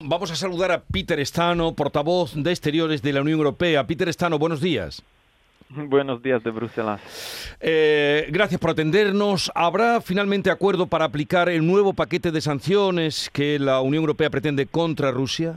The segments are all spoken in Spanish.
Vamos a saludar a Peter Stano, portavoz de Exteriores de la Unión Europea. Peter Stano, buenos días. Buenos días de Bruselas. Eh, gracias por atendernos. ¿Habrá finalmente acuerdo para aplicar el nuevo paquete de sanciones que la Unión Europea pretende contra Rusia?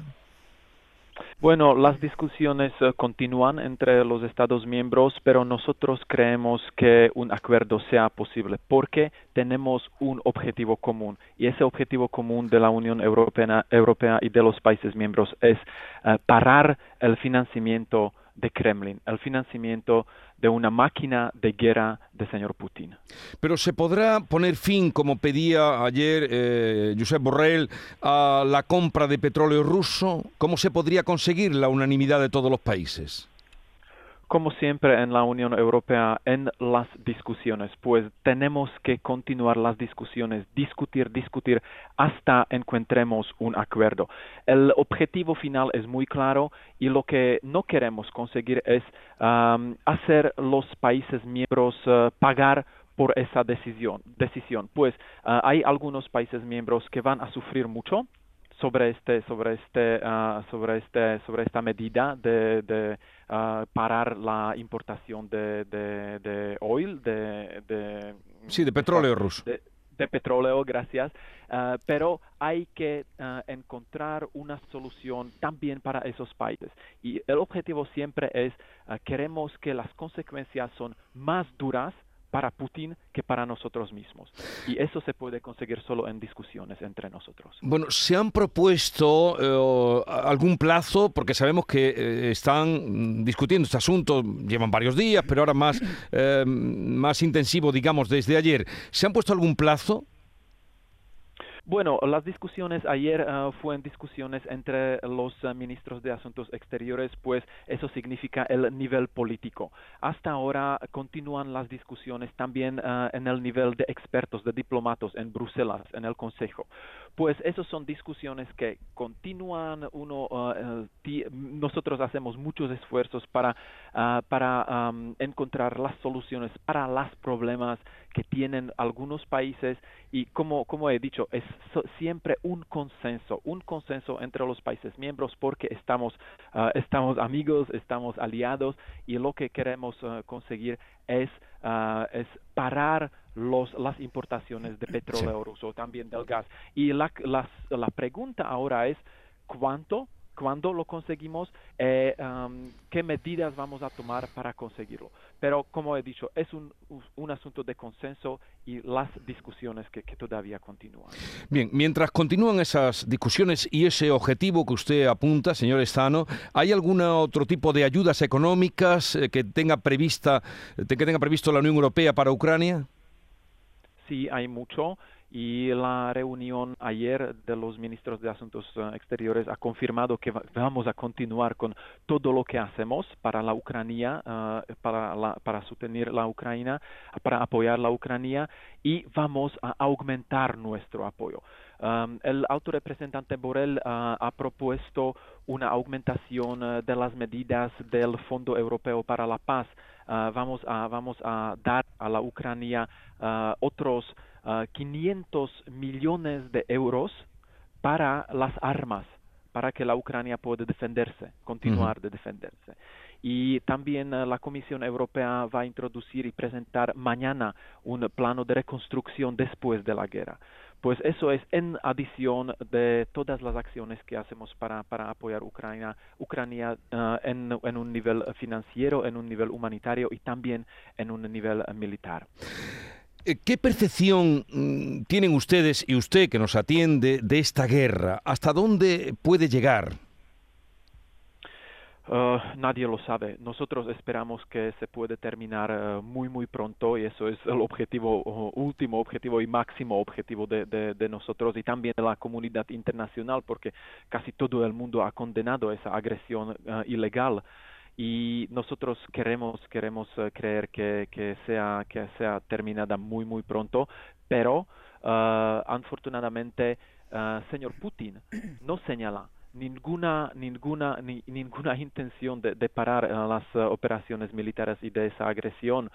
Bueno, las discusiones eh, continúan entre los Estados miembros, pero nosotros creemos que un acuerdo sea posible porque tenemos un objetivo común y ese objetivo común de la Unión Europea, Europea y de los países miembros es eh, parar el financiamiento de Kremlin, el financiamiento de una máquina de guerra del señor Putin. Pero se podrá poner fin, como pedía ayer eh, Josep Borrell, a la compra de petróleo ruso. ¿Cómo se podría conseguir la unanimidad de todos los países? Como siempre en la Unión Europea, en las discusiones, pues tenemos que continuar las discusiones, discutir, discutir hasta encontremos un acuerdo. El objetivo final es muy claro y lo que no queremos conseguir es hacer los países miembros uh, pagar por esa decisión. decisión. Pues uh, hay algunos países miembros que van a sufrir mucho sobre este sobre este uh, sobre este sobre esta medida de, de uh, parar la importación de, de, de oil de, de sí de petróleo ruso. de, petróleo gracias. Uh, pero hay que encontrar una solución también para esos países. Y el objetivo siempre es queremos que las consecuencias son más duras para Putin que para nosotros mismos. Y eso se puede conseguir solo en discusiones entre nosotros. Bueno, ¿se han propuesto eh, algún plazo? Porque sabemos que eh, están discutiendo este asunto, llevan varios días, pero ahora más, eh, más intensivo, digamos, desde ayer. ¿Se han puesto algún plazo? Bueno, las discusiones ayer uh, fueron discusiones entre los uh, ministros de Asuntos Exteriores, pues eso significa el nivel político. Hasta ahora continúan las discusiones también uh, en el nivel de expertos, de diplomatos en Bruselas, en el Consejo. Pues esas son discusiones que continúan. Uno, nosotros hacemos muchos esfuerzos para, para um, encontrar las soluciones para los problemas que tienen algunos países y como, como he dicho, es siempre un consenso, un consenso entre los países miembros porque estamos, ah, estamos amigos, estamos aliados y lo que queremos ah, conseguir es, ah, es parar los, las importaciones de petróleo ruso, también del gas. Y la, la pregunta ahora es, ¿cuánto cuándo lo conseguimos, eh, qué medidas vamos a tomar para conseguirlo. Pero como he dicho, es un, un asunto de consenso y las discusiones que, todavía continúan. Bien, mientras continúan esas discusiones y ese objetivo que usted apunta, señor Estano, ¿hay algún otro tipo de ayudas económicas eh, que tenga prevista, que tenga previsto la Unión Europea para Ucrania? Sí, hay mucho y la reunión ayer de los ministros de Asuntos eh, Exteriores ha confirmado que vamos a continuar con todo lo que hacemos para la Ucrania, eh, para, para sostener la Ucrania, para apoyar la Ucrania y vamos a aumentar nuestro apoyo. Um, el alto representante Borrell uh, ha propuesto una aumentación uh, de las medidas del Fondo Europeo para la Paz. Uh, vamos, a, vamos a dar a la Ucrania otros 500 millones de euros para las armas, para que la Ucrania pueda defenderse, continuar de defenderse. Y también la Comisión Europea va a introducir y presentar mañana un plano de reconstrucción después de la guerra pues eso es en adición de todas las acciones que hacemos para, para apoyar Ucrania, Ucrania en, en, un nivel financiero, en un nivel humanitario y también en un nivel militar. Eh, ¿Qué percepción mm, tienen ustedes y usted que nos atiende de esta guerra? ¿Hasta dónde puede llegar? Uh, nadie lo sabe. Nosotros esperamos que se puede terminar uh, muy, muy pronto y eso es el objetivo, uh, último objetivo y máximo objetivo de, nosotros y también de la comunidad internacional porque casi todo el mundo ha condenado esa agresión ilegal y nosotros queremos, queremos creer que, que, sea, que sea terminada muy, muy pronto, pero afortunadamente señor Putin no señala ninguna, ninguna, ni, ninguna intención de, parar las operaciones militares y de esa agresión.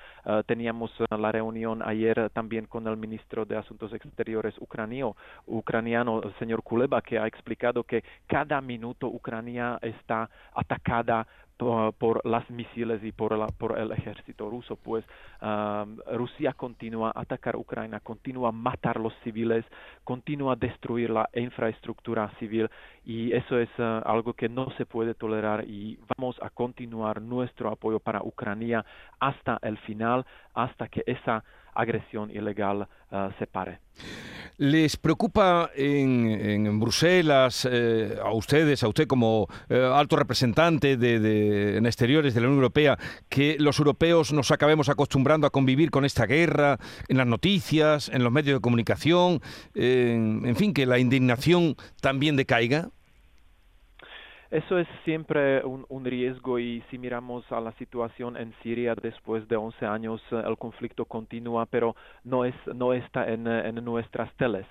teníamos la reunión ayer también con el ministro de Asuntos Exteriores ucranio, ucraniano, el señor Kuleba, que ha explicado que cada minuto Ucrania está atacada por, las misiles y por, por el ejército ruso, pues Rusia continúa atacar Ucrania, continúa a matar los civiles, continúa a destruir la infraestructura civil y eso es ah, algo que no se puede tolerar y vamos a continuar nuestro apoyo para Ucrania hasta el final, hasta que esa agresión ilegal uh, se pare. ¿Les preocupa en, Bruselas, eh, a ustedes, a usted como eh, alto representante de, en exteriores de la Unión Europea, que los europeos nos acabemos acostumbrando a convivir con esta guerra en las noticias, en los medios de comunicación, en fin, que la indignación también decaiga? Eso es siempre un, riesgo y si miramos a la situación en Siria después de 11 años, eh, el conflicto continúa, pero no, es, no está en, en nuestras teles,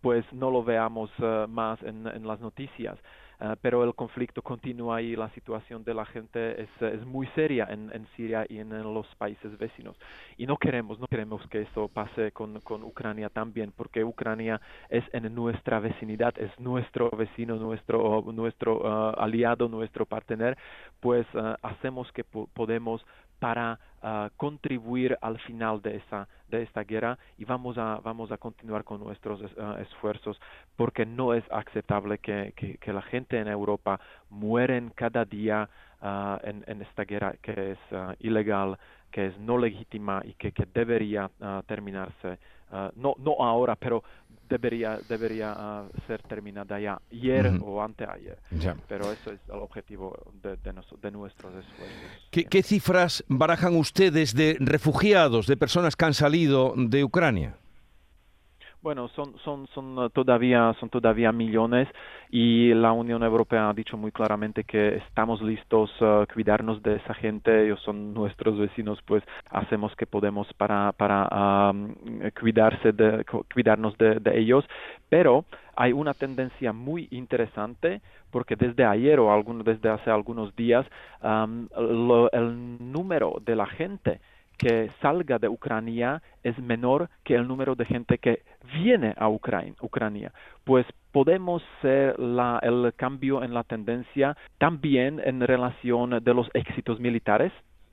pues no lo veamos eh, más en, en las noticias. Ah, pero el conflicto continúa y la situación de la gente es, es muy seria en, en Siria y en, los países vecinos. Y no queremos, no queremos que esto pase con, con Ucrania también, porque Ucrania es en nuestra vecinidad, es nuestro vecino, nuestro, nuestro ah, aliado, nuestro partener, pues ah, hacemos que podemos para contribuir al final de esa de esta guerra y vamos a vamos a continuar con nuestros esfuerzos porque no es aceptable que, que, la gente en Europa mueren cada día en, en, esta guerra que es ilegal que es no legítima y que, que debería terminarse no no ahora pero debería, debería ah, ser terminada ya ayer o anteayer. Pero eso es el objetivo de, de, nuestros esfuerzos. ¿Qué, cifras barajan ustedes de refugiados, de personas que han salido de Ucrania? Bueno, son, son, todavía, son todavía millones y la Unión Europea ha dicho muy claramente que estamos listos a cuidarnos de esa gente, ellos son nuestros vecinos, pues hacemos que podemos para, para cuidarse de, cuidarnos de, ellos, pero hay una tendencia muy interesante porque desde ayer o alguno, desde hace algunos días el número de la gente que salga de Ucrania es menor que el número de gente que viene a Ucrania. Pues podemos ser la, el cambio en la tendencia también en relación de los éxitos militares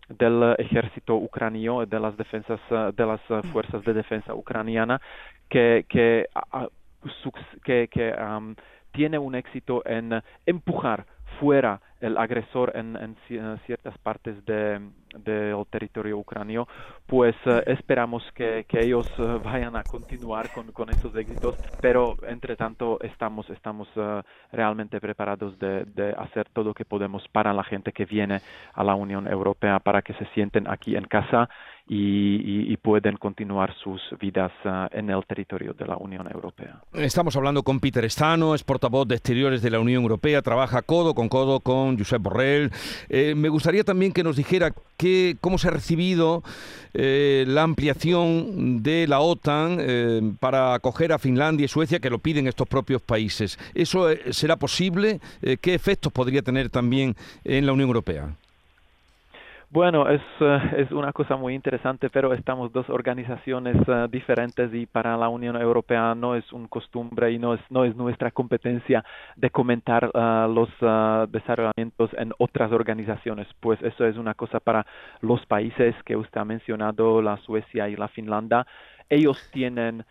del ejército ucranio, de las defensas, de las fuerzas de defensa ucraniana, que, que, tiene un éxito en empujar fuera el agresor en, en ciertas partes del territorio ucranio, pues eh, esperamos que, que ellos eh, vayan a continuar con, con estos éxitos, pero entre tanto estamos, estamos uh, realmente preparados de, de, hacer todo lo que podemos para la gente que viene a la Unión Europea, para que se sienten aquí en casa y, pueden continuar sus vidas uh, en el territorio de la Unión Europea. Estamos hablando con Peter Stano, es portavoz de Exteriores de la Unión Europea, trabaja codo con codo con Josep Borrell. Eh, me gustaría también que nos dijera cómo se ha recibido eh, la ampliación de la OTAN eh, para acoger a Finlandia y Suecia, que lo piden estos propios países. ¿Eso será posible? ¿Qué efectos podría tener también en la Unión Europea? Bueno, es, eh, es una cosa muy interesante, pero estamos dos organizaciones eh, diferentes y para la Unión Europea no es un costumbre y no es, no es nuestra competencia de comentar eh, los desarrollamientos en otras organizaciones, pues eso es una cosa para los países que usted ha mencionado, la Suecia y la Finlandia. Ellos tienen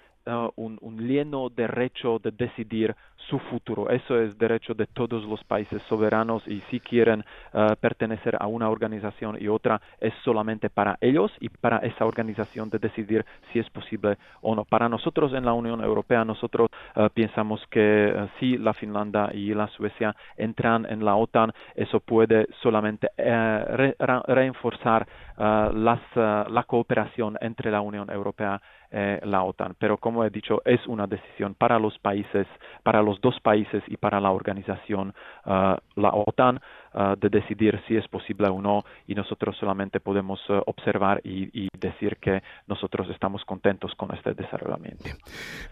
un, lleno derecho de decidir su futuro. Eso es derecho de todos los países soberanos y si quieren uh, pertenecer a una organización y otra es solamente para ellos y para esa organización de decidir si es posible o no. Para nosotros en la Unión Europea nosotros uh, pensamos que uh, si la Finlandia y la Suecia entran en la OTAN eso puede solamente re reforzar las, la cooperación entre la Unión Europea eh, la OTAN. Pero como he dicho, es una decisión para los países, para los dos países y para la organización, la OTAN, de decidir si es posible o no y nosotros solamente podemos observar y, decir que nosotros estamos contentos con este desarrollamiento.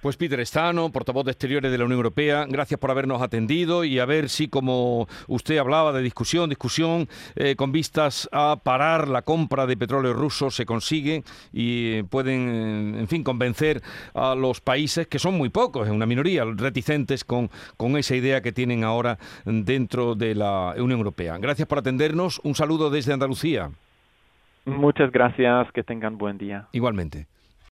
Pues Peter Estano, portavoz de Exteriores de la Unión Europea, gracias por habernos atendido y a ver si como usted hablaba de discusión, discusión con vistas a parar la compra de petróleo ruso se consigue y pueden, en fin, convencer a los países, que son muy pocos, es una minoría, reticentes con, con esa idea que tienen ahora dentro de la Unión Europea. Gracias por atendernos. Un saludo desde Andalucía. Muchas gracias. Que tengan buen día. Igualmente.